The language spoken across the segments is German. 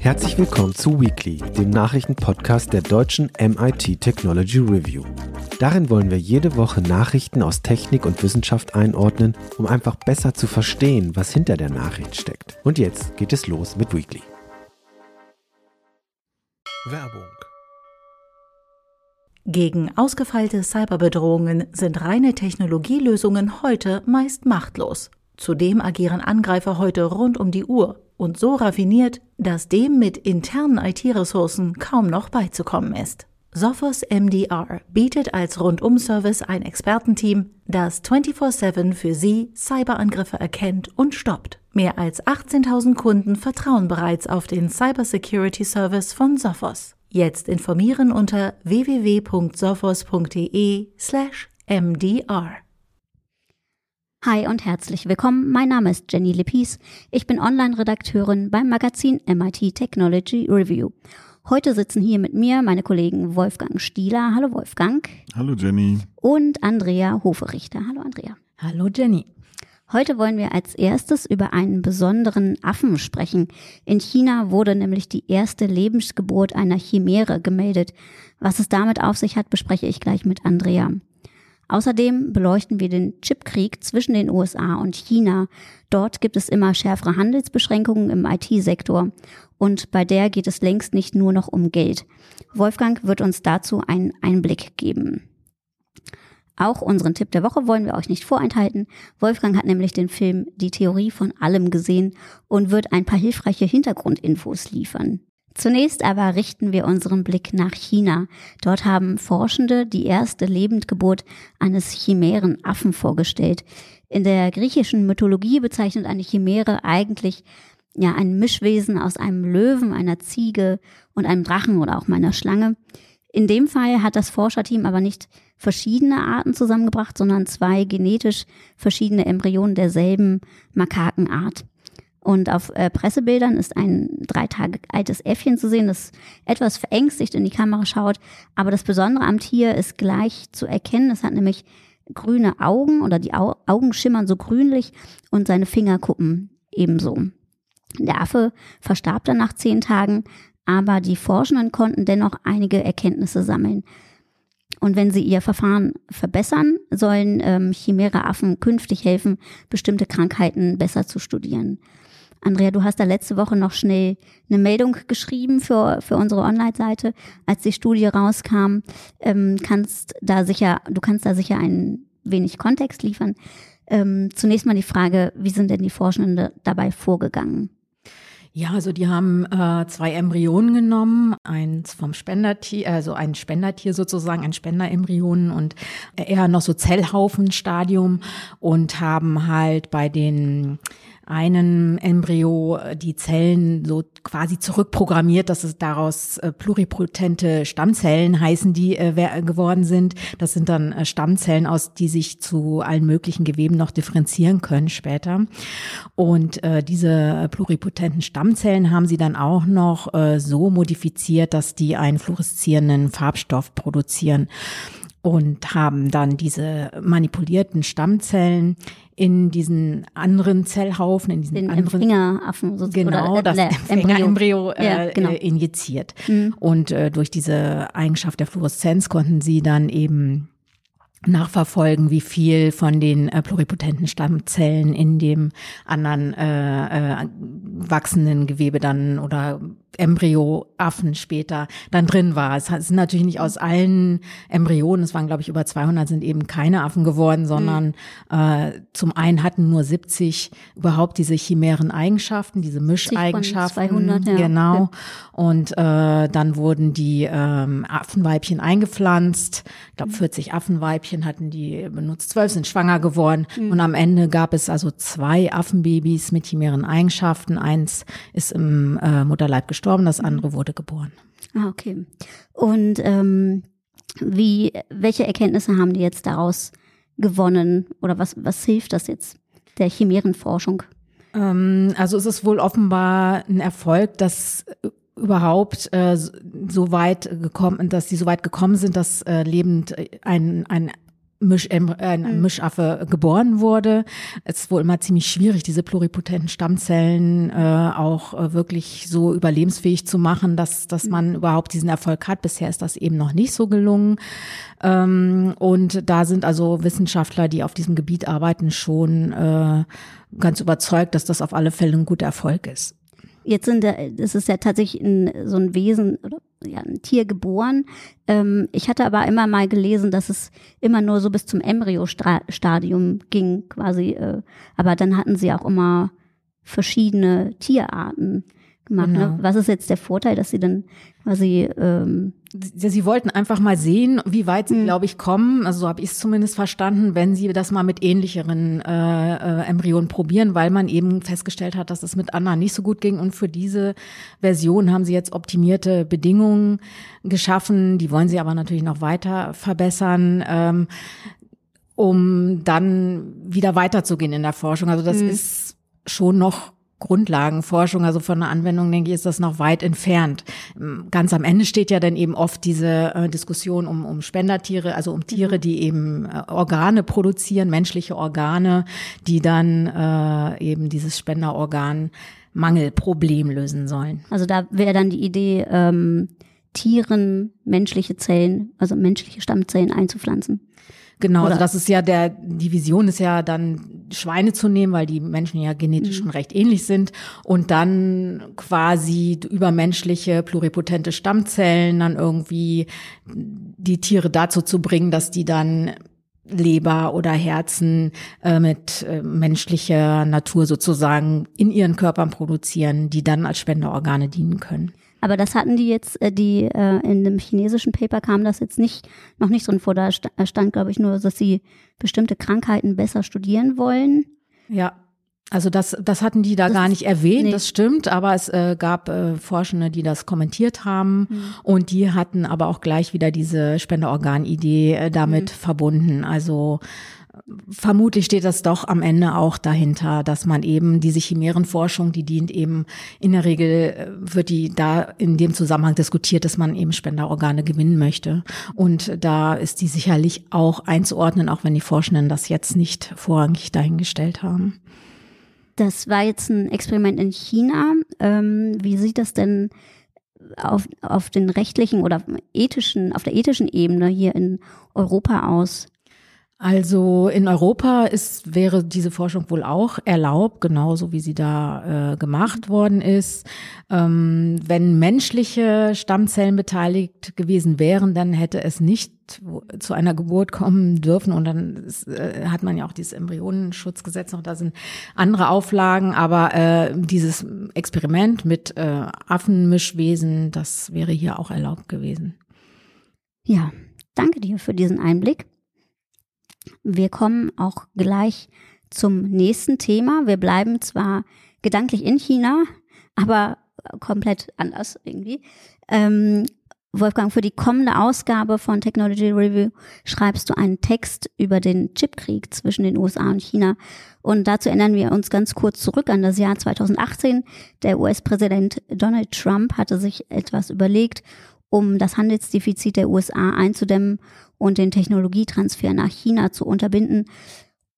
Herzlich willkommen zu Weekly, dem Nachrichtenpodcast der deutschen MIT Technology Review. Darin wollen wir jede Woche Nachrichten aus Technik und Wissenschaft einordnen, um einfach besser zu verstehen, was hinter der Nachricht steckt. Und jetzt geht es los mit Weekly. Werbung Gegen ausgefeilte Cyberbedrohungen sind reine Technologielösungen heute meist machtlos. Zudem agieren Angreifer heute rund um die Uhr und so raffiniert, dass dem mit internen IT-Ressourcen kaum noch beizukommen ist. Sophos MDR bietet als Rundum-Service ein Expertenteam, das 24/7 für Sie Cyberangriffe erkennt und stoppt. Mehr als 18.000 Kunden vertrauen bereits auf den Cybersecurity Service von Sophos. Jetzt informieren unter www.sophos.de/mdr. Hi und herzlich willkommen. Mein Name ist Jenny Lippis. Ich bin Online-Redakteurin beim Magazin MIT Technology Review. Heute sitzen hier mit mir meine Kollegen Wolfgang Stieler. Hallo Wolfgang. Hallo Jenny. Und Andrea Hoferichter. Hallo Andrea. Hallo Jenny. Heute wollen wir als erstes über einen besonderen Affen sprechen. In China wurde nämlich die erste Lebensgeburt einer Chimäre gemeldet. Was es damit auf sich hat, bespreche ich gleich mit Andrea. Außerdem beleuchten wir den Chipkrieg zwischen den USA und China. Dort gibt es immer schärfere Handelsbeschränkungen im IT-Sektor und bei der geht es längst nicht nur noch um Geld. Wolfgang wird uns dazu einen Einblick geben. Auch unseren Tipp der Woche wollen wir euch nicht vorenthalten. Wolfgang hat nämlich den Film Die Theorie von allem gesehen und wird ein paar hilfreiche Hintergrundinfos liefern. Zunächst aber richten wir unseren Blick nach China. Dort haben Forschende die erste Lebendgeburt eines Chimärenaffen vorgestellt. In der griechischen Mythologie bezeichnet eine Chimäre eigentlich ja ein Mischwesen aus einem Löwen, einer Ziege und einem Drachen oder auch meiner Schlange. In dem Fall hat das Forscherteam aber nicht verschiedene Arten zusammengebracht, sondern zwei genetisch verschiedene Embryonen derselben Makakenart. Und auf äh, Pressebildern ist ein drei Tage altes Äffchen zu sehen, das etwas verängstigt in die Kamera schaut. Aber das Besondere am Tier ist gleich zu erkennen. Es hat nämlich grüne Augen oder die Au Augen schimmern so grünlich und seine Fingerkuppen ebenso. Der Affe verstarb dann nach zehn Tagen, aber die Forschenden konnten dennoch einige Erkenntnisse sammeln. Und wenn sie ihr Verfahren verbessern, sollen ähm, Chimäre-Affen künftig helfen, bestimmte Krankheiten besser zu studieren. Andrea, du hast da letzte Woche noch schnell eine Meldung geschrieben für, für unsere Online-Seite, als die Studie rauskam. Ähm, kannst da sicher, du kannst da sicher ein wenig Kontext liefern. Ähm, zunächst mal die Frage, wie sind denn die Forschenden dabei vorgegangen? Ja, also die haben äh, zwei Embryonen genommen, eins vom Spendertier, also ein Spendertier sozusagen, ein Spenderembryonen und eher noch so Zellhaufenstadium und haben halt bei den einen Embryo die Zellen so quasi zurückprogrammiert, dass es daraus äh, pluripotente Stammzellen heißen, die äh, geworden sind. Das sind dann äh, Stammzellen, aus die sich zu allen möglichen Geweben noch differenzieren können später. Und äh, diese pluripotenten Stammzellen haben sie dann auch noch äh, so modifiziert, dass die einen fluoreszierenden Farbstoff produzieren und haben dann diese manipulierten Stammzellen in diesen anderen Zellhaufen, in diesen Den anderen Empfängeraffen sozusagen. Genau, oder, das äh, Empfängerembryo äh, ja, genau. äh, injiziert. Mhm. Und äh, durch diese Eigenschaft der Fluoreszenz konnten sie dann eben nachverfolgen, wie viel von den äh, pluripotenten Stammzellen in dem anderen äh, äh, wachsenden Gewebe dann oder Embryoaffen später dann drin war. Es sind natürlich nicht aus allen Embryonen, es waren glaube ich über 200, sind eben keine Affen geworden, sondern mhm. äh, zum einen hatten nur 70 überhaupt diese chimären Eigenschaften, diese Mischeigenschaften. 200, ja. Genau. Und äh, dann wurden die ähm, Affenweibchen eingepflanzt. Ich glaube 40 Affenweibchen hatten die benutzt, 12 sind schwanger geworden mhm. und am Ende gab es also zwei Affenbabys mit chimären Eigenschaften. Eins ist im äh, Mutterleib gestorben gestorben, das andere wurde geboren. Ah, okay. Und ähm, wie, welche Erkenntnisse haben die jetzt daraus gewonnen oder was, was hilft das jetzt der Chimärenforschung? Ähm, also es ist wohl offenbar ein Erfolg, dass überhaupt äh, so weit gekommen, dass sie so weit gekommen sind, dass äh, lebend ein, ein Misch, äh, ein mhm. Mischaffe geboren wurde. Es ist wohl immer ziemlich schwierig, diese pluripotenten Stammzellen äh, auch äh, wirklich so überlebensfähig zu machen, dass, dass mhm. man überhaupt diesen Erfolg hat. Bisher ist das eben noch nicht so gelungen. Ähm, und da sind also Wissenschaftler, die auf diesem Gebiet arbeiten, schon äh, ganz überzeugt, dass das auf alle Fälle ein guter Erfolg ist. Jetzt sind es ist ja tatsächlich ein, so ein Wesen oder ja, ein Tier geboren. Ähm, ich hatte aber immer mal gelesen, dass es immer nur so bis zum Embryo-Stadium ging, quasi. Äh, aber dann hatten sie auch immer verschiedene Tierarten gemacht. Ne? Genau. Ne? Was ist jetzt der Vorteil, dass sie dann quasi ähm sie, sie wollten einfach mal sehen, wie weit sie, mhm. glaube ich, kommen. Also so habe ich es zumindest verstanden, wenn sie das mal mit ähnlicheren äh, äh, Embryonen probieren, weil man eben festgestellt hat, dass es mit anderen nicht so gut ging. Und für diese Version haben sie jetzt optimierte Bedingungen geschaffen. Die wollen sie aber natürlich noch weiter verbessern. Ähm, um dann wieder weiterzugehen in der Forschung. Also das mhm. ist schon noch Grundlagenforschung, also von der Anwendung, denke ich, ist das noch weit entfernt. Ganz am Ende steht ja dann eben oft diese äh, Diskussion um, um Spendertiere, also um Tiere, mhm. die eben äh, Organe produzieren, menschliche Organe, die dann äh, eben dieses Spenderorgan Mangelproblem lösen sollen. Also da wäre dann die Idee, ähm, Tieren menschliche Zellen, also menschliche Stammzellen einzupflanzen. Genau, also das ist ja der, die Vision ist ja dann Schweine zu nehmen, weil die Menschen ja genetisch mhm. schon recht ähnlich sind und dann quasi über menschliche pluripotente Stammzellen dann irgendwie die Tiere dazu zu bringen, dass die dann Leber oder Herzen äh, mit äh, menschlicher Natur sozusagen in ihren Körpern produzieren, die dann als Spenderorgane dienen können. Aber das hatten die jetzt, äh, die äh, in dem chinesischen Paper kam das jetzt nicht, noch nicht drin vor. Da stand, glaube ich, nur, dass sie bestimmte Krankheiten besser studieren wollen. Ja. Also das, das hatten die da das gar nicht erwähnt, nee. das stimmt, aber es äh, gab äh, Forschende, die das kommentiert haben mhm. und die hatten aber auch gleich wieder diese Spenderorgan-Idee äh, damit mhm. verbunden. Also vermutlich steht das doch am Ende auch dahinter, dass man eben diese Chimärenforschung, die dient eben in der Regel, äh, wird die da in dem Zusammenhang diskutiert, dass man eben Spenderorgane gewinnen möchte. Und da ist die sicherlich auch einzuordnen, auch wenn die Forschenden das jetzt nicht vorrangig dahingestellt haben. Das war jetzt ein Experiment in China. Ähm, wie sieht das denn auf, auf den rechtlichen oder ethischen, auf der ethischen Ebene hier in Europa aus? Also in Europa ist, wäre diese Forschung wohl auch erlaubt, genauso wie sie da äh, gemacht worden ist. Ähm, wenn menschliche Stammzellen beteiligt gewesen wären, dann hätte es nicht zu einer Geburt kommen dürfen. Und dann ist, äh, hat man ja auch dieses Embryonenschutzgesetz noch, da sind andere Auflagen. Aber äh, dieses Experiment mit äh, Affenmischwesen, das wäre hier auch erlaubt gewesen. Ja, danke dir für diesen Einblick. Wir kommen auch gleich zum nächsten Thema. Wir bleiben zwar gedanklich in China, aber komplett anders irgendwie. Ähm, Wolfgang, für die kommende Ausgabe von Technology Review schreibst du einen Text über den Chipkrieg zwischen den USA und China. Und dazu erinnern wir uns ganz kurz zurück an das Jahr 2018. Der US-Präsident Donald Trump hatte sich etwas überlegt, um das Handelsdefizit der USA einzudämmen und den Technologietransfer nach China zu unterbinden.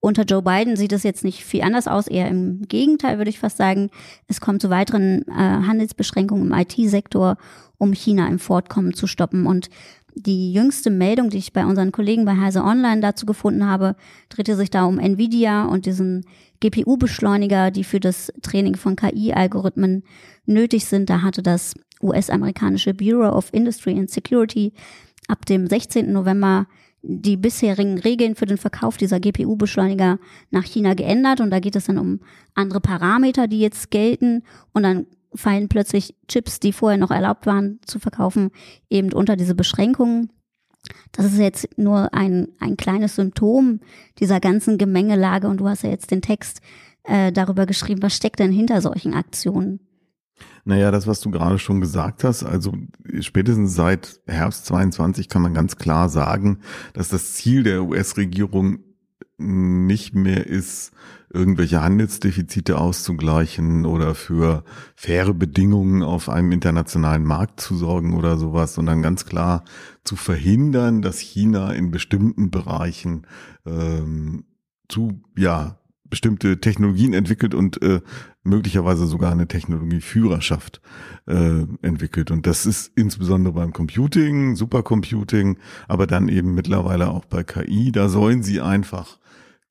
Unter Joe Biden sieht es jetzt nicht viel anders aus, eher im Gegenteil würde ich fast sagen. Es kommt zu weiteren äh, Handelsbeschränkungen im IT-Sektor, um China im Fortkommen zu stoppen. Und die jüngste Meldung, die ich bei unseren Kollegen bei Heise Online dazu gefunden habe, drehte sich da um Nvidia und diesen GPU-Beschleuniger, die für das Training von KI-Algorithmen nötig sind. Da hatte das US-amerikanische Bureau of Industry and Security ab dem 16. November die bisherigen Regeln für den Verkauf dieser GPU-Beschleuniger nach China geändert und da geht es dann um andere Parameter, die jetzt gelten und dann fallen plötzlich Chips, die vorher noch erlaubt waren zu verkaufen, eben unter diese Beschränkungen. Das ist jetzt nur ein, ein kleines Symptom dieser ganzen Gemengelage und du hast ja jetzt den Text äh, darüber geschrieben, was steckt denn hinter solchen Aktionen? Naja, das, was du gerade schon gesagt hast, also spätestens seit Herbst 22 kann man ganz klar sagen, dass das Ziel der US-Regierung nicht mehr ist, irgendwelche Handelsdefizite auszugleichen oder für faire Bedingungen auf einem internationalen Markt zu sorgen oder sowas, sondern ganz klar zu verhindern, dass China in bestimmten Bereichen ähm, zu ja bestimmte Technologien entwickelt und äh, möglicherweise sogar eine Technologieführerschaft äh, entwickelt. Und das ist insbesondere beim Computing, Supercomputing, aber dann eben mittlerweile auch bei KI. Da sollen sie einfach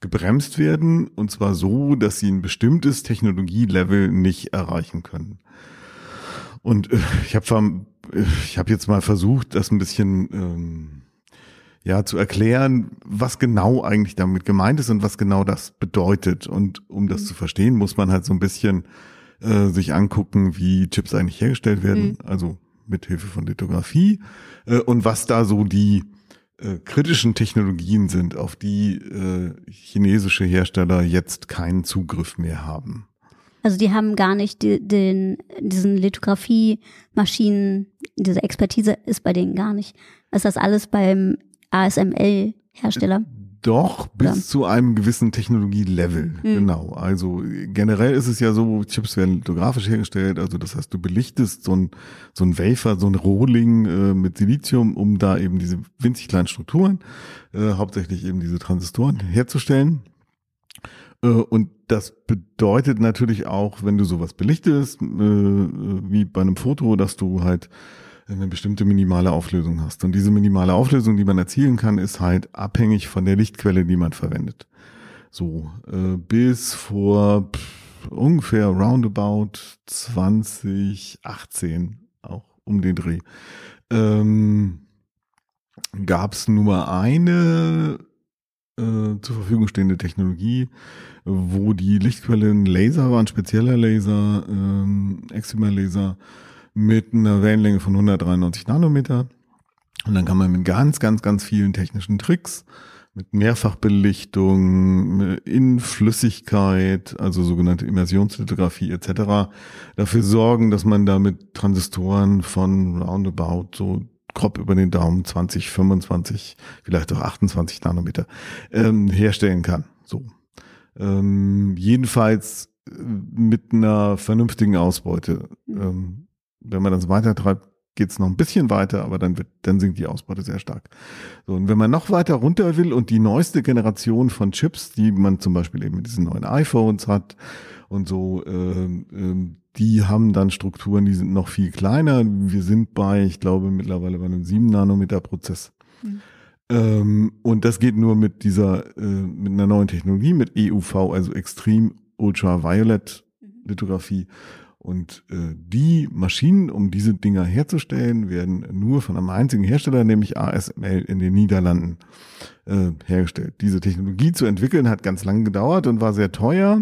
gebremst werden und zwar so, dass sie ein bestimmtes Technologielevel nicht erreichen können. Und äh, ich habe ich hab jetzt mal versucht, das ein bisschen ähm, ja zu erklären, was genau eigentlich damit gemeint ist und was genau das bedeutet. Und um das mhm. zu verstehen, muss man halt so ein bisschen äh, sich angucken, wie Chips eigentlich hergestellt werden, mhm. also mit Hilfe von Lithografie äh, und was da so die äh, kritischen Technologien sind, auf die äh, chinesische Hersteller jetzt keinen Zugriff mehr haben. Also die haben gar nicht die, den, diesen Lithografie-Maschinen, diese Expertise ist bei denen gar nicht. Ist das alles beim ASML-Hersteller? Doch, bis ja. zu einem gewissen Technologielevel. Mhm. Genau. Also generell ist es ja so, Chips werden lithografisch hergestellt. Also das heißt, du belichtest so ein, so ein Wafer, so ein Rohling äh, mit Silizium, um da eben diese winzig kleinen Strukturen, äh, hauptsächlich eben diese Transistoren herzustellen. Äh, und das bedeutet natürlich auch, wenn du sowas belichtest, äh, wie bei einem Foto, dass du halt eine bestimmte minimale Auflösung hast. Und diese minimale Auflösung, die man erzielen kann, ist halt abhängig von der Lichtquelle, die man verwendet. So, äh, bis vor pff, ungefähr roundabout 2018, auch um den Dreh, ähm, gab es nur eine äh, zur Verfügung stehende Technologie, wo die Lichtquelle ein Laser war, ein spezieller Laser, ähm, Excimer-Laser, mit einer Wellenlänge von 193 Nanometer. Und dann kann man mit ganz, ganz, ganz vielen technischen Tricks, mit Mehrfachbelichtung, in Flüssigkeit, also sogenannte Immersionslithografie etc., dafür sorgen, dass man da mit Transistoren von roundabout so grob über den Daumen 20, 25, vielleicht auch 28 Nanometer ähm, herstellen kann. So. Ähm, jedenfalls äh, mit einer vernünftigen Ausbeute. Ähm, wenn man das weiter treibt, geht es noch ein bisschen weiter, aber dann wird, dann sinkt die Ausbeute sehr stark. So, und wenn man noch weiter runter will und die neueste Generation von Chips, die man zum Beispiel eben mit diesen neuen iPhones hat und so, äh, äh, die haben dann Strukturen, die sind noch viel kleiner. Wir sind bei, ich glaube, mittlerweile bei einem 7 Nanometer Prozess. Mhm. Ähm, und das geht nur mit dieser, äh, mit einer neuen Technologie, mit EUV, also Extreme Ultraviolet Lithografie. Und äh, die Maschinen, um diese Dinger herzustellen, werden nur von einem einzigen Hersteller, nämlich ASML in den Niederlanden, äh, hergestellt. Diese Technologie zu entwickeln hat ganz lange gedauert und war sehr teuer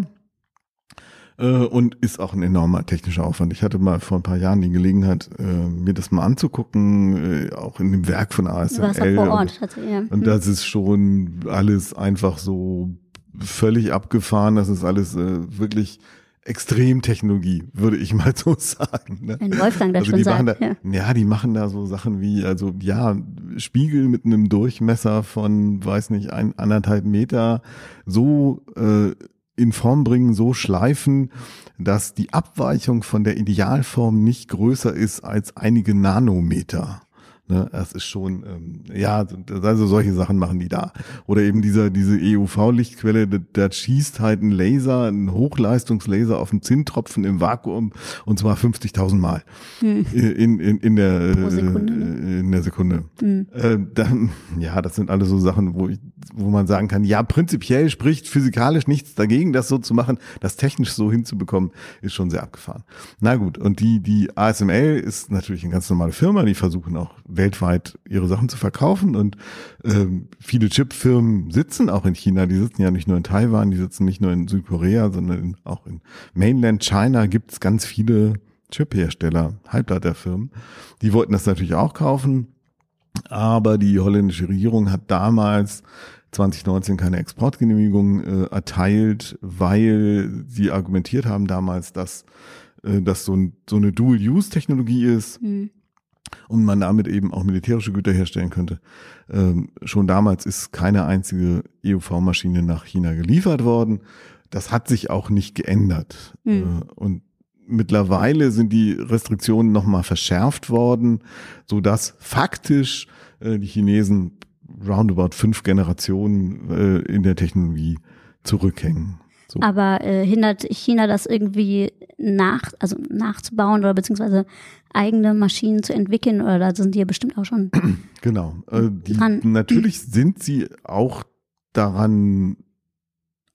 äh, und ist auch ein enormer technischer Aufwand. Ich hatte mal vor ein paar Jahren die Gelegenheit, äh, mir das mal anzugucken, äh, auch in dem Werk von ASML. Du vor Ort, und, ja. und das ist schon alles einfach so völlig abgefahren. Das ist alles äh, wirklich Extremtechnologie, würde ich mal so sagen. Ne? Wenn Wolfgang das also schon sagt. Da, ja. ja, die machen da so Sachen wie, also ja, Spiegel mit einem Durchmesser von, weiß nicht, ein, anderthalb Meter so äh, in Form bringen, so schleifen, dass die Abweichung von der Idealform nicht größer ist als einige Nanometer. Ne, das ist schon, ähm, ja, also solche Sachen machen die da. Oder eben dieser, diese EUV-Lichtquelle, da schießt halt ein Laser, ein Hochleistungslaser auf einen Zinntropfen im Vakuum und zwar 50.000 Mal hm. in, in, in, der, Sekunde, ne? in der Sekunde. Hm. Äh, dann, ja, das sind alles so Sachen, wo ich, wo man sagen kann, ja, prinzipiell spricht physikalisch nichts dagegen, das so zu machen, das technisch so hinzubekommen, ist schon sehr abgefahren. Na gut, und die, die ASML ist natürlich eine ganz normale Firma, die versuchen auch weltweit ihre Sachen zu verkaufen. Und ähm, viele Chipfirmen sitzen auch in China. Die sitzen ja nicht nur in Taiwan, die sitzen nicht nur in Südkorea, sondern in, auch in Mainland China gibt es ganz viele Chiphersteller, Halbleiterfirmen. Die wollten das natürlich auch kaufen. Aber die holländische Regierung hat damals 2019 keine Exportgenehmigung äh, erteilt, weil sie argumentiert haben damals, dass äh, das so, ein, so eine Dual-Use-Technologie ist. Mhm und man damit eben auch militärische Güter herstellen könnte. Ähm, schon damals ist keine einzige EUV-Maschine nach China geliefert worden. Das hat sich auch nicht geändert. Mhm. Äh, und mittlerweile sind die Restriktionen nochmal verschärft worden, so dass faktisch äh, die Chinesen roundabout fünf Generationen äh, in der Technologie zurückhängen. So. Aber äh, hindert China das irgendwie nach, also nachzubauen oder beziehungsweise eigene Maschinen zu entwickeln oder da sind die ja bestimmt auch schon. Genau. Äh, die, natürlich sind sie auch daran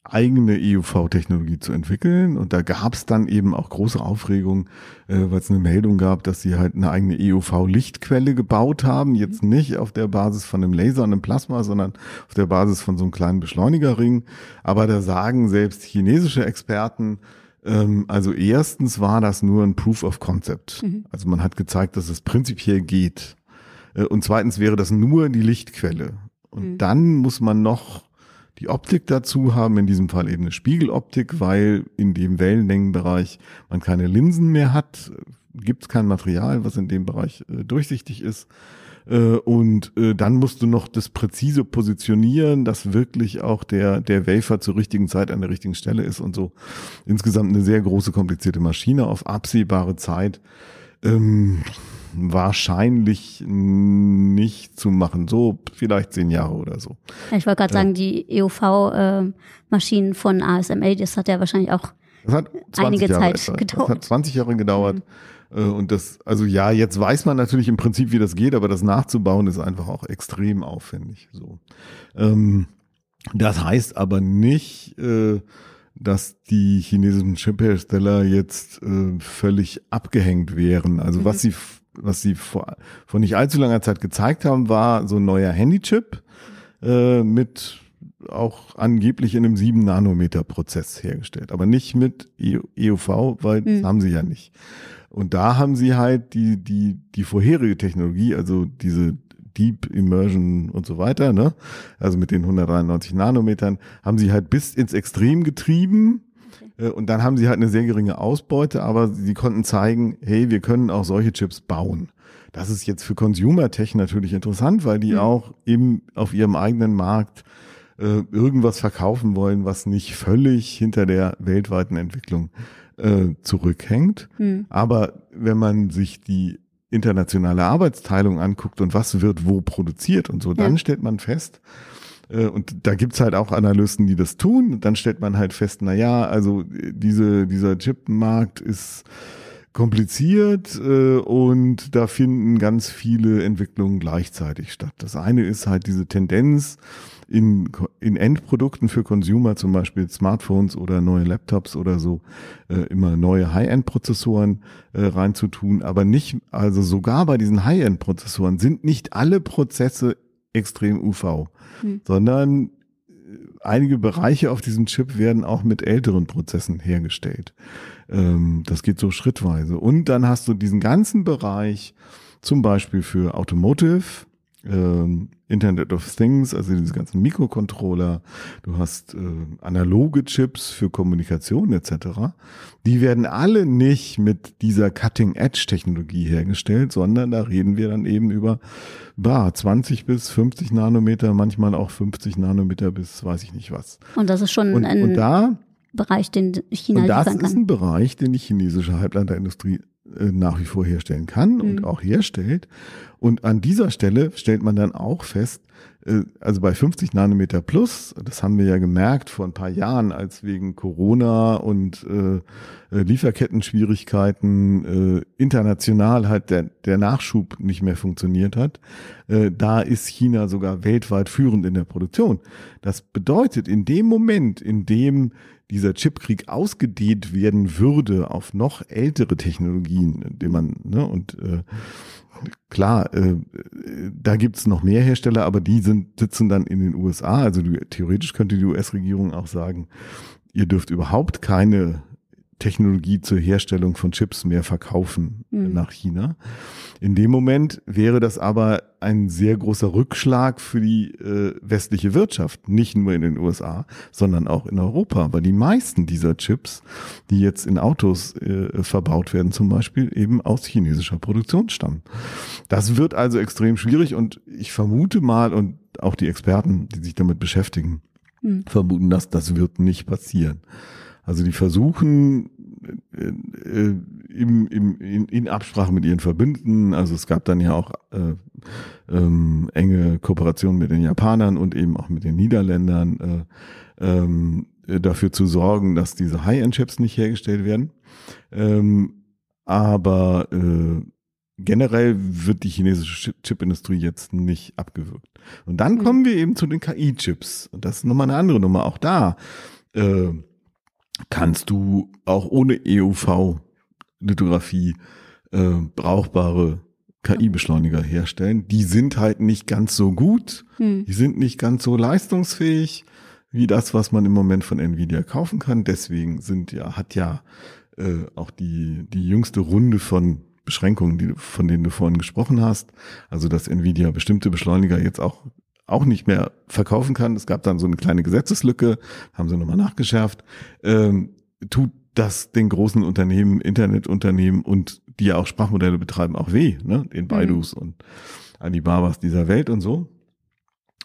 eigene EUV-Technologie zu entwickeln. Und da gab es dann eben auch große Aufregung, äh, weil es eine Meldung gab, dass sie halt eine eigene EUV-Lichtquelle gebaut haben. Jetzt nicht auf der Basis von einem Laser und einem Plasma, sondern auf der Basis von so einem kleinen Beschleunigerring. Aber da sagen selbst chinesische Experten, ähm, also erstens war das nur ein Proof of Concept. Mhm. Also man hat gezeigt, dass es prinzipiell geht. Äh, und zweitens wäre das nur die Lichtquelle. Und mhm. dann muss man noch die Optik dazu haben, in diesem Fall eben eine Spiegeloptik, weil in dem Wellenlängenbereich man keine Linsen mehr hat, gibt es kein Material, was in dem Bereich äh, durchsichtig ist. Äh, und äh, dann musst du noch das präzise positionieren, dass wirklich auch der, der Wafer zur richtigen Zeit an der richtigen Stelle ist und so. Insgesamt eine sehr große, komplizierte Maschine auf absehbare Zeit. Ähm, wahrscheinlich nicht zu machen. So vielleicht zehn Jahre oder so. Ich wollte gerade ja. sagen, die EUV-Maschinen äh, von ASML, das hat ja wahrscheinlich auch einige Jahre Zeit etwa. gedauert. Das hat 20 Jahre gedauert. Mhm. Äh, und das, also ja, jetzt weiß man natürlich im Prinzip, wie das geht, aber das nachzubauen ist einfach auch extrem aufwendig. So, ähm, das heißt aber nicht, äh, dass die chinesischen Chiphersteller jetzt äh, völlig abgehängt wären. Also mhm. was sie was sie vor, vor nicht allzu langer Zeit gezeigt haben, war so ein neuer Handychip äh, mit auch angeblich in einem 7 Nanometer Prozess hergestellt, aber nicht mit EUV, e weil mhm. das haben sie ja nicht. Und da haben sie halt die, die, die vorherige Technologie, also diese Deep Immersion und so weiter, ne? Also mit den 193 Nanometern, haben sie halt bis ins Extrem getrieben äh, und dann haben sie halt eine sehr geringe Ausbeute, aber sie konnten zeigen, hey, wir können auch solche Chips bauen. Das ist jetzt für Consumer Tech natürlich interessant, weil die mhm. auch eben auf ihrem eigenen Markt äh, irgendwas verkaufen wollen, was nicht völlig hinter der weltweiten Entwicklung äh, zurückhängt. Mhm. Aber wenn man sich die internationale Arbeitsteilung anguckt und was wird wo produziert und so, ja. dann stellt man fest, äh, und da gibt's halt auch Analysten, die das tun. Dann stellt man halt fest, na ja, also diese, dieser Chipmarkt ist kompliziert äh, und da finden ganz viele Entwicklungen gleichzeitig statt. Das eine ist halt diese Tendenz in, in Endprodukten für Consumer, zum Beispiel Smartphones oder neue Laptops oder so, äh, immer neue High-End-Prozessoren äh, reinzutun, aber nicht, also sogar bei diesen High-End-Prozessoren sind nicht alle Prozesse extrem UV, hm. sondern äh, einige Bereiche auf diesem Chip werden auch mit älteren Prozessen hergestellt. Ähm, das geht so schrittweise. Und dann hast du diesen ganzen Bereich zum Beispiel für Automotive, ähm, Internet of Things, also diese ganzen Mikrocontroller, du hast äh, analoge Chips für Kommunikation etc. Die werden alle nicht mit dieser Cutting-Edge-Technologie hergestellt, sondern da reden wir dann eben über bah, 20 bis 50 Nanometer, manchmal auch 50 Nanometer bis weiß ich nicht was. Und das ist schon und, ein und da, Bereich, den China und das ist ein Bereich, den die chinesische Halbleiterindustrie nach wie vor herstellen kann und Mhm. auch herstellt. Und an dieser Stelle stellt man dann auch fest, äh, also bei 50 Nanometer plus, das haben wir ja gemerkt vor ein paar Jahren, als wegen Corona und äh, äh, Lieferketten-Schwierigkeiten äh, international halt der, der Nachschub nicht mehr funktioniert hat, äh, da ist China sogar weltweit führend in der Produktion. Das bedeutet, in dem Moment, in dem dieser Chipkrieg ausgedehnt werden würde auf noch ältere Technologien, die man, ne, und äh, klar, äh, da gibt's noch mehr Hersteller, aber die sind, sitzen dann in den USA. Also die, theoretisch könnte die US-Regierung auch sagen, ihr dürft überhaupt keine Technologie zur Herstellung von Chips mehr verkaufen Mhm. nach China. In dem Moment wäre das aber ein sehr großer Rückschlag für die äh, westliche Wirtschaft, nicht nur in den USA, sondern auch in Europa, weil die meisten dieser Chips, die jetzt in Autos äh, verbaut werden, zum Beispiel eben aus chinesischer Produktion stammen. Das wird also extrem schwierig und ich vermute mal und auch die Experten, die sich damit beschäftigen, Mhm. vermuten, dass das wird nicht passieren. Also die versuchen äh, äh, im, im, in, in Absprache mit ihren Verbündeten, also es gab dann ja auch äh, ähm, enge Kooperationen mit den Japanern und eben auch mit den Niederländern, äh, ähm, äh, dafür zu sorgen, dass diese High-End-Chips nicht hergestellt werden. Ähm, aber äh, generell wird die chinesische Chip- Chipindustrie jetzt nicht abgewürgt. Und dann Mhm. kommen wir eben zu den KI-Chips. Und das ist nochmal eine andere Nummer. Auch da äh, kannst du auch ohne EUV-Lithografie äh, brauchbare KI-Beschleuniger herstellen. Die sind halt nicht ganz so gut, Hm. die sind nicht ganz so leistungsfähig wie das, was man im Moment von Nvidia kaufen kann. Deswegen sind ja, hat ja äh, auch die, die jüngste Runde von Beschränkungen, die, von denen du vorhin gesprochen hast, also dass Nvidia bestimmte Beschleuniger jetzt auch auch nicht mehr verkaufen kann. Es gab dann so eine kleine Gesetzeslücke, haben sie nochmal nachgeschärft. Ähm, tut das den großen Unternehmen, Internetunternehmen und die ja auch Sprachmodelle betreiben, auch weh, ne? Den Baidus und Alibabas dieser Welt und so.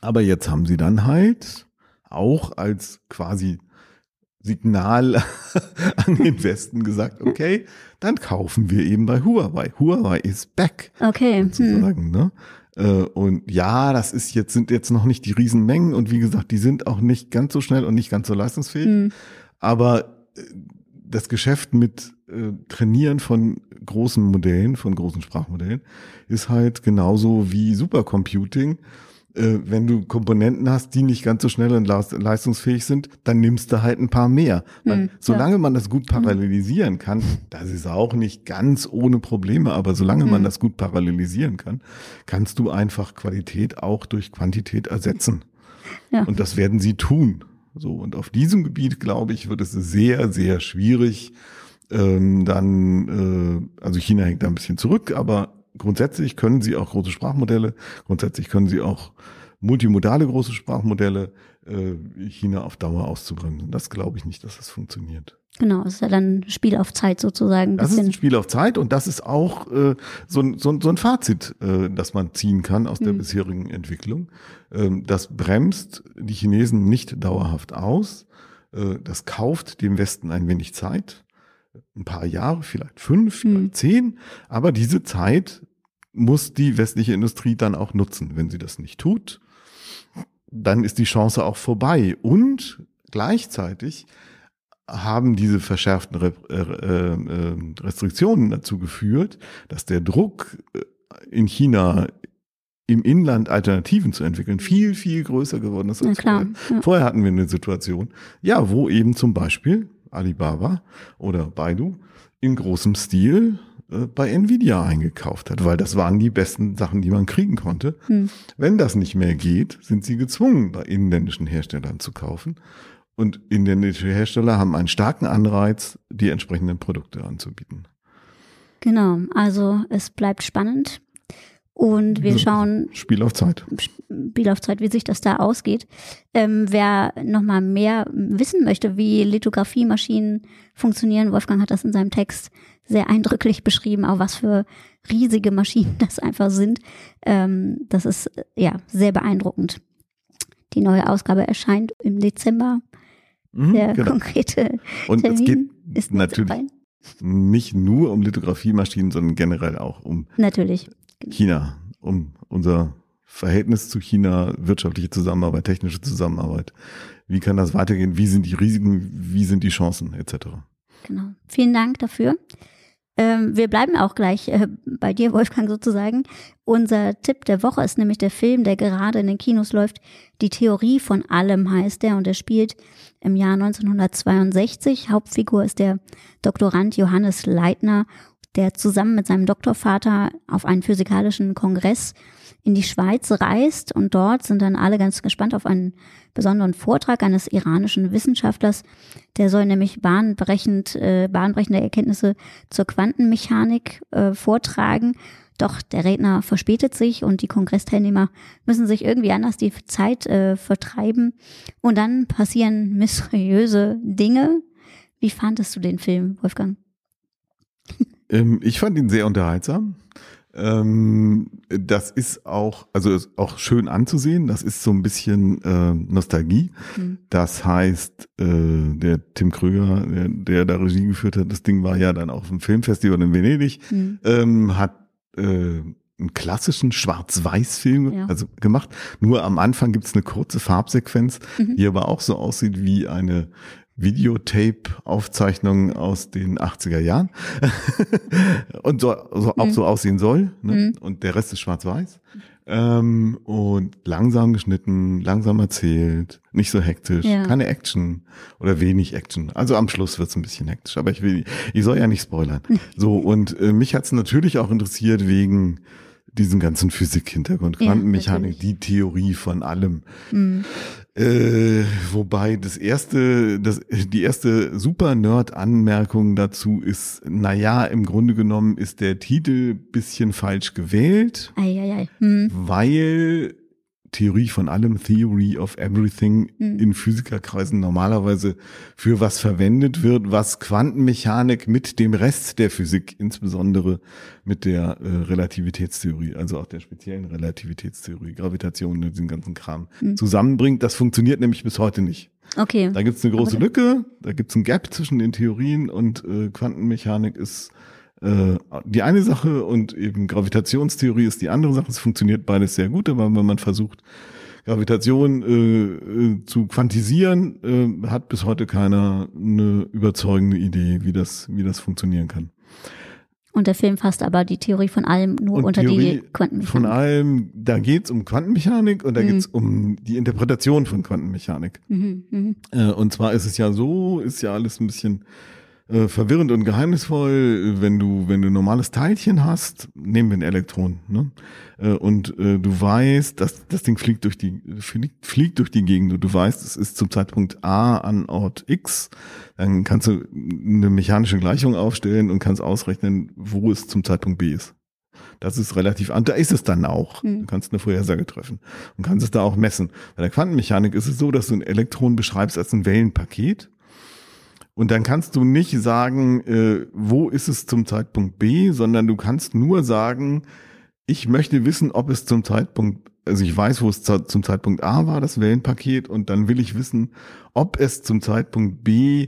Aber jetzt haben sie dann halt auch als quasi Signal an den Westen gesagt, okay, dann kaufen wir eben bei Huawei. Huawei ist back Okay. Hm. sozusagen, ne? Äh, Und ja, das ist jetzt, sind jetzt noch nicht die Riesenmengen und wie gesagt, die sind auch nicht ganz so schnell und nicht ganz so leistungsfähig. Hm. Aber äh, das Geschäft mit äh, Trainieren von großen Modellen, von großen Sprachmodellen, ist halt genauso wie Supercomputing. Äh, wenn du Komponenten hast, die nicht ganz so schnell und leist- leistungsfähig sind, dann nimmst du halt ein paar mehr. Man, Hm, solange man das gut parallelisieren kann, das ist auch nicht ganz ohne Probleme, aber solange man Hm. das gut parallelisieren kann, kannst du einfach Qualität auch durch Quantität ersetzen. Ja. Und das werden sie tun. So, und auf diesem Gebiet, glaube ich, wird es sehr, sehr schwierig. Ähm, dann, äh, also China hängt da ein bisschen zurück, aber grundsätzlich können sie auch große Sprachmodelle, grundsätzlich können sie auch multimodale große Sprachmodelle äh, China auf Dauer auszubremsen. Das glaube ich nicht, dass das funktioniert. Genau, das ist ja dann Spiel auf Zeit sozusagen. Ein Das ist ein Spiel auf Zeit und das ist auch äh, so, ein, so, ein- so ein Fazit, äh, das man ziehen kann aus der Hm. bisherigen Entwicklung. Ähm, das bremst die Chinesen nicht dauerhaft aus. Äh, das kauft dem Westen ein wenig Zeit. Ein paar Jahre, vielleicht fünf, vielleicht zehn. Aber diese Zeit muss die westliche Industrie dann auch nutzen. Wenn sie das nicht tut, dann ist die Chance auch vorbei. Und gleichzeitig haben diese verschärften Re äh, äh, Restriktionen dazu geführt, dass der Druck äh, in China im Inland Alternativen zu entwickeln viel, viel größer geworden ist als klar. vorher. Ja. Vorher hatten wir eine Situation, ja, wo eben zum Beispiel Alibaba oder Baidu in großem Stil äh, bei Nvidia eingekauft hat, weil das waren die besten Sachen, die man kriegen konnte. Hm. Wenn das nicht mehr geht, sind sie gezwungen, bei inländischen Herstellern zu kaufen. Und inländische Hersteller haben einen starken Anreiz, die entsprechenden Produkte anzubieten. Genau, also es bleibt spannend und wir schauen Spiel auf Zeit. Spielaufzeit, wie sich das da ausgeht. Ähm, wer nochmal mehr wissen möchte, wie Lithografiemaschinen funktionieren, Wolfgang hat das in seinem Text sehr eindrücklich beschrieben, auch was für riesige Maschinen das einfach sind. Ähm, das ist äh, ja sehr beeindruckend. Die neue Ausgabe erscheint im Dezember. Mhm, Der genau. konkrete Und es geht Termin ist natürlich dabei. nicht nur um Lithografiemaschinen, sondern generell auch um Natürlich. China, um unser Verhältnis zu China, wirtschaftliche Zusammenarbeit, technische Zusammenarbeit. Wie kann das weitergehen? Wie sind die Risiken? Wie sind die Chancen etc.? Genau. Vielen Dank dafür. Ähm, wir bleiben auch gleich äh, bei dir, Wolfgang, sozusagen. Unser Tipp der Woche ist nämlich der Film, der gerade in den Kinos läuft. Die Theorie von allem heißt der und der spielt im Jahr 1962. Hauptfigur ist der Doktorand Johannes Leitner, der zusammen mit seinem Doktorvater auf einen physikalischen Kongress in die Schweiz reist und dort sind dann alle ganz gespannt auf einen besonderen Vortrag eines iranischen Wissenschaftlers. Der soll nämlich bahnbrechend, äh, bahnbrechende Erkenntnisse zur Quantenmechanik äh, vortragen. Doch der Redner verspätet sich und die Kongressteilnehmer müssen sich irgendwie anders die Zeit äh, vertreiben. Und dann passieren mysteriöse Dinge. Wie fandest du den Film, Wolfgang? Ähm, ich fand ihn sehr unterhaltsam. Ähm, das ist auch, also ist auch schön anzusehen. Das ist so ein bisschen äh, Nostalgie. Mhm. Das heißt, äh, der Tim Kröger, der, der da Regie geführt hat, das Ding war ja dann auf dem Filmfestival in Venedig, mhm. ähm, hat äh, einen klassischen Schwarz-Weiß-Film ja. also gemacht. Nur am Anfang gibt's eine kurze Farbsequenz, mhm. die aber auch so aussieht wie eine Videotape-Aufzeichnung aus den 80er Jahren und so, so auch mhm. so aussehen soll. Ne? Mhm. Und der Rest ist schwarz-weiß. Ähm, und langsam geschnitten, langsam erzählt, nicht so hektisch, ja. keine Action oder wenig Action. Also am Schluss wird's ein bisschen hektisch, aber ich will, ich soll ja nicht spoilern. So, und äh, mich hat's natürlich auch interessiert wegen diesen ganzen Physik-Hintergrund, Quantenmechanik, ja, die Theorie von allem. Mhm. Äh, wobei das erste, das, die erste Super-Nerd-Anmerkung dazu ist, naja, im Grunde genommen ist der Titel bisschen falsch gewählt, ei, ei, ei. Hm. weil Theorie von allem, Theory of Everything mhm. in Physikerkreisen normalerweise für was verwendet wird, was Quantenmechanik mit dem Rest der Physik, insbesondere mit der äh, Relativitätstheorie, also auch der speziellen Relativitätstheorie, Gravitation, diesen ganzen Kram mhm. zusammenbringt. Das funktioniert nämlich bis heute nicht. Okay. Da gibt es eine große okay. Lücke, da gibt es ein Gap zwischen den Theorien und äh, Quantenmechanik ist äh, die eine Sache und eben Gravitationstheorie ist die andere Sache. Es funktioniert beides sehr gut, aber wenn man versucht, Gravitation äh, äh, zu quantisieren, äh, hat bis heute keiner eine überzeugende Idee, wie das, wie das funktionieren kann. Und der Film fasst aber die Theorie von allem nur und unter Theorie die Quantenmechanik. Von allem, da geht's um Quantenmechanik und da mhm. geht's um die Interpretation von Quantenmechanik. Mhm, mh. äh, und zwar ist es ja so, ist ja alles ein bisschen äh, verwirrend und geheimnisvoll, wenn du, wenn du ein normales Teilchen hast, nehmen wir ein Elektron, ne? Äh, und äh, du weißt, dass das Ding fliegt durch die, fliegt, fliegt durch die Gegend und du weißt, es ist zum Zeitpunkt A an Ort X, dann kannst du eine mechanische Gleichung aufstellen und kannst ausrechnen, wo es zum Zeitpunkt B ist. Das ist relativ, da ist es dann auch. Hm. Du kannst eine Vorhersage treffen und kannst es da auch messen. Bei der Quantenmechanik ist es so, dass du ein Elektron beschreibst als ein Wellenpaket und dann kannst du nicht sagen, äh, wo ist es zum Zeitpunkt B, sondern du kannst nur sagen, ich möchte wissen, ob es zum Zeitpunkt, also ich weiß, wo es zum Zeitpunkt A war, das Wellenpaket, und dann will ich wissen, ob es zum Zeitpunkt B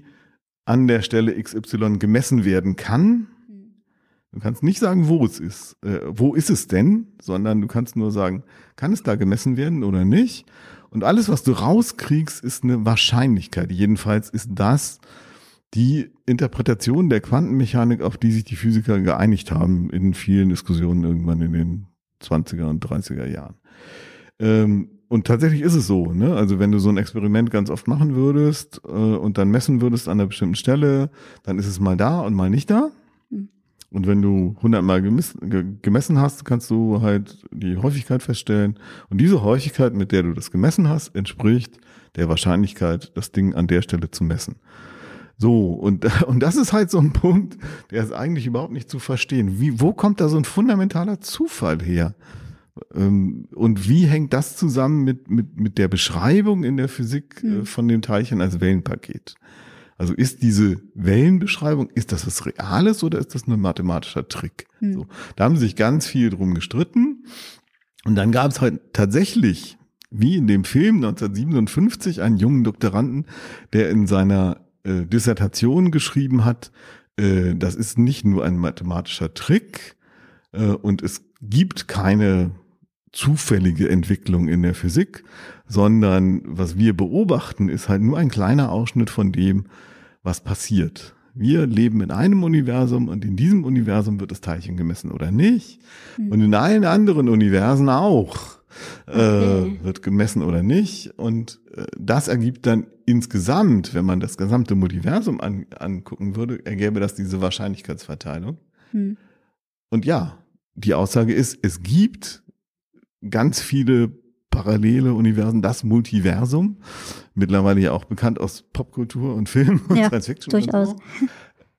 an der Stelle XY gemessen werden kann. Du kannst nicht sagen, wo es ist. Äh, wo ist es denn? Sondern du kannst nur sagen, kann es da gemessen werden oder nicht? Und alles, was du rauskriegst, ist eine Wahrscheinlichkeit. Jedenfalls ist das, die Interpretation der Quantenmechanik, auf die sich die Physiker geeinigt haben in vielen Diskussionen irgendwann in den 20er und 30er Jahren. Ähm, und tatsächlich ist es so, ne? Also wenn du so ein Experiment ganz oft machen würdest äh, und dann messen würdest an einer bestimmten Stelle, dann ist es mal da und mal nicht da. Hm. Und wenn du hundertmal gemessen hast, kannst du halt die Häufigkeit feststellen. Und diese Häufigkeit, mit der du das gemessen hast, entspricht der Wahrscheinlichkeit, das Ding an der Stelle zu messen. So, und, und das ist halt so ein Punkt, der ist eigentlich überhaupt nicht zu verstehen. Wie, wo kommt da so ein fundamentaler Zufall her? Ähm, und wie hängt das zusammen mit, mit, mit der Beschreibung in der Physik mhm. von dem Teilchen als Wellenpaket? Also ist diese Wellenbeschreibung, ist das was Reales oder ist das nur ein mathematischer Trick? Mhm. So, da haben sich ganz viel drum gestritten. Und dann gab es halt tatsächlich, wie in dem Film 1957, einen jungen Doktoranden, der in seiner äh, Dissertation geschrieben hat, äh, das ist nicht nur ein mathematischer Trick äh, und es gibt keine zufällige Entwicklung in der Physik, sondern was wir beobachten, ist halt nur ein kleiner Ausschnitt von dem, was passiert. Wir leben in einem Universum und in diesem Universum wird das Teilchen gemessen oder nicht. Mhm. Und in allen anderen Universen auch okay. äh, wird gemessen oder nicht. Und äh, das ergibt dann insgesamt, wenn man das gesamte Multiversum an, angucken würde, ergäbe das diese Wahrscheinlichkeitsverteilung. Hm. Und ja, die Aussage ist, es gibt ganz viele parallele Universen, das Multiversum, mittlerweile ja auch bekannt aus Popkultur und Film und Ja, Science Fiction. durchaus. Und, so.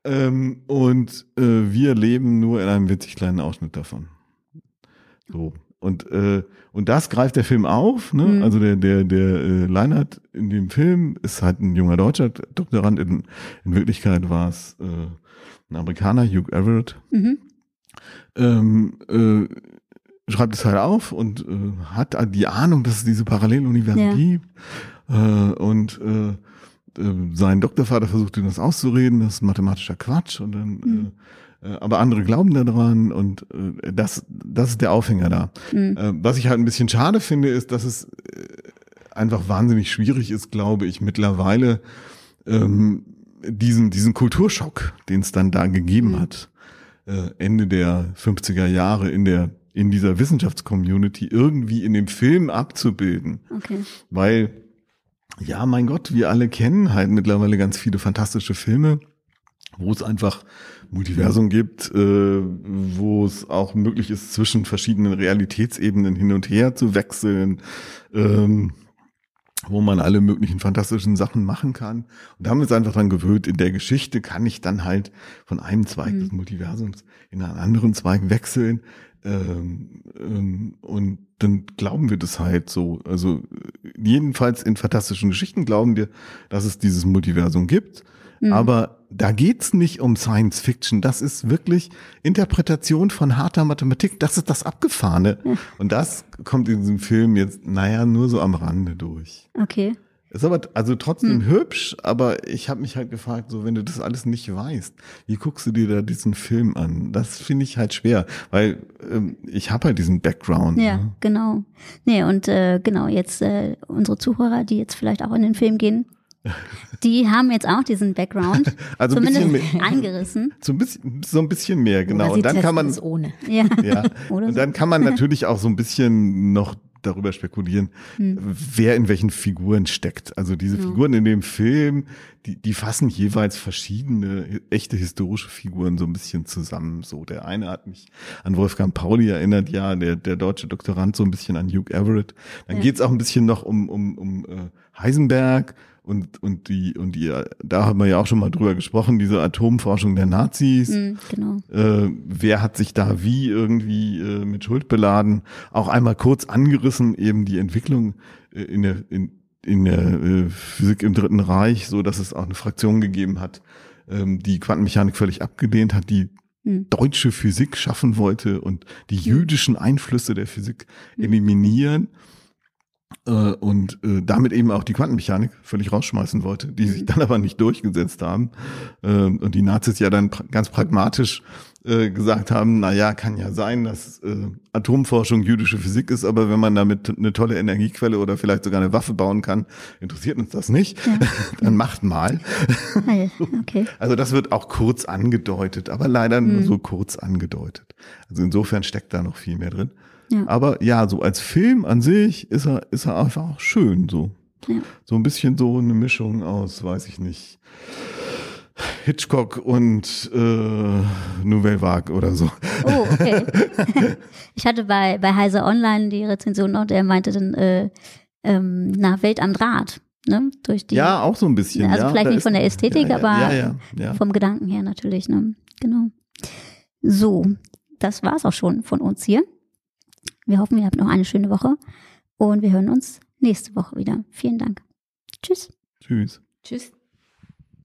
ähm, und äh, wir leben nur in einem winzig kleinen Ausschnitt davon. So. Und, äh, und das greift der Film auf. Ne? Mhm. Also der, der, der äh, Leinert in dem Film ist halt ein junger Deutscher Doktorand. In, in Wirklichkeit war es äh, ein Amerikaner, Hugh Everett, Mhm. ähm, äh, schreibt es halt auf und äh, hat die Ahnung, dass es diese Paralleluniversen Ja. gibt. Äh, und äh, äh, sein Doktorvater versucht ihm das auszureden, das ist mathematischer Quatsch. Und dann, Mhm. äh, äh, aber andere glauben daran und äh, das, das ist der Aufhänger da. Mhm. Äh, was ich halt ein bisschen schade finde, ist, dass es äh, einfach wahnsinnig schwierig ist, glaube ich, mittlerweile ähm, diesen, diesen Kulturschock, den es dann da gegeben Mhm. hat, äh, Ende der 50er Jahre in der in dieser Wissenschaftscommunity irgendwie in dem Film abzubilden. Okay. Weil, ja, mein Gott, wir alle kennen halt mittlerweile ganz viele fantastische Filme, wo es einfach Multiversum gibt, äh, wo es auch möglich ist, zwischen verschiedenen Realitätsebenen hin und her zu wechseln, ähm, wo man alle möglichen fantastischen Sachen machen kann. Und da haben wir uns einfach dran gewöhnt, in der Geschichte kann ich dann halt von einem Zweig Mhm. des Multiversums in einen anderen Zweig wechseln. Ähm, ähm, und dann glauben wir das halt so. Also jedenfalls in fantastischen Geschichten glauben wir, dass es dieses Multiversum gibt. Mhm. Aber da geht's nicht um Science Fiction. Das ist wirklich Interpretation von harter Mathematik. Das ist das Abgefahrene. Und das kommt in diesem Film jetzt, naja, nur so am Rande durch. Okay. Ist aber also trotzdem Hm. hübsch, aber ich habe mich halt gefragt, so wenn du das alles nicht weißt, wie guckst du dir da diesen Film an? Das finde ich halt schwer, weil ähm, ich habe halt diesen Background. Ja, Ne? genau. Nee, und äh, genau, jetzt äh, unsere Zuhörer, die jetzt vielleicht auch in den Film gehen, die haben jetzt auch diesen Background Also ein zumindest bisschen mehr, angerissen. so ein bisschen, so ein bisschen mehr, genau. Oder sie Und dann kann man, es ohne. Ja. ja, Oder und so. dann kann man natürlich auch so ein bisschen noch darüber spekulieren, Hm. wer in welchen Figuren steckt. Also diese Ja. Figuren in dem Film, die, die fassen jeweils verschiedene echte historische Figuren so ein bisschen zusammen. So der eine hat mich an Wolfgang Pauli erinnert, ja, der, der deutsche Doktorand so ein bisschen an Hugh Everett. Dann Ja. geht's auch ein bisschen noch um, um, um äh, Heisenberg und, und die, und die, da haben wir ja auch schon mal drüber gesprochen, diese Atomforschung der Nazis Hm, genau. äh, wer hat sich da wie irgendwie äh, mit Schuld beladen. Auch einmal kurz angerissen, eben die Entwicklung äh, in der, in, in der äh, Physik im Dritten Reich, so dass es auch eine Fraktion gegeben hat, ähm, die Quantenmechanik völlig abgelehnt hat, die Hm. deutsche Physik schaffen wollte und die Hm. jüdischen Einflüsse der Physik eliminieren und äh, damit eben auch die Quantenmechanik völlig rausschmeißen wollte, die sich dann aber nicht durchgesetzt haben ähm, und die Nazis ja dann pra ganz pragmatisch äh, gesagt haben, na ja, kann ja sein, dass äh, Atomforschung jüdische Physik ist, aber wenn man damit eine tolle Energiequelle oder vielleicht sogar eine Waffe bauen kann, interessiert uns das nicht. dann macht mal. Ah, ja, Okay. Also das wird auch kurz angedeutet, aber leider nur Mhm. so kurz angedeutet. Also insofern steckt da noch viel mehr drin. Ja. Aber ja, so als Film an sich ist er, ist er einfach schön so. Ja. So ein bisschen so eine Mischung aus, weiß ich nicht, Hitchcock und äh, Nouvelle Vague oder so. Oh, okay. ich hatte bei, bei Heise Online die Rezension noch, der meinte dann äh, ähm, nach Welt am Draht. Ne? Durch die, Ja, auch so ein bisschen. Also ja, vielleicht nicht von der Ästhetik, ja, aber ja. vom Gedanken her natürlich. Ne? Genau. So, das war's auch schon von uns hier. Wir hoffen, ihr habt noch eine schöne Woche und wir hören uns nächste Woche wieder. Vielen Dank. Tschüss. Tschüss. Tschüss.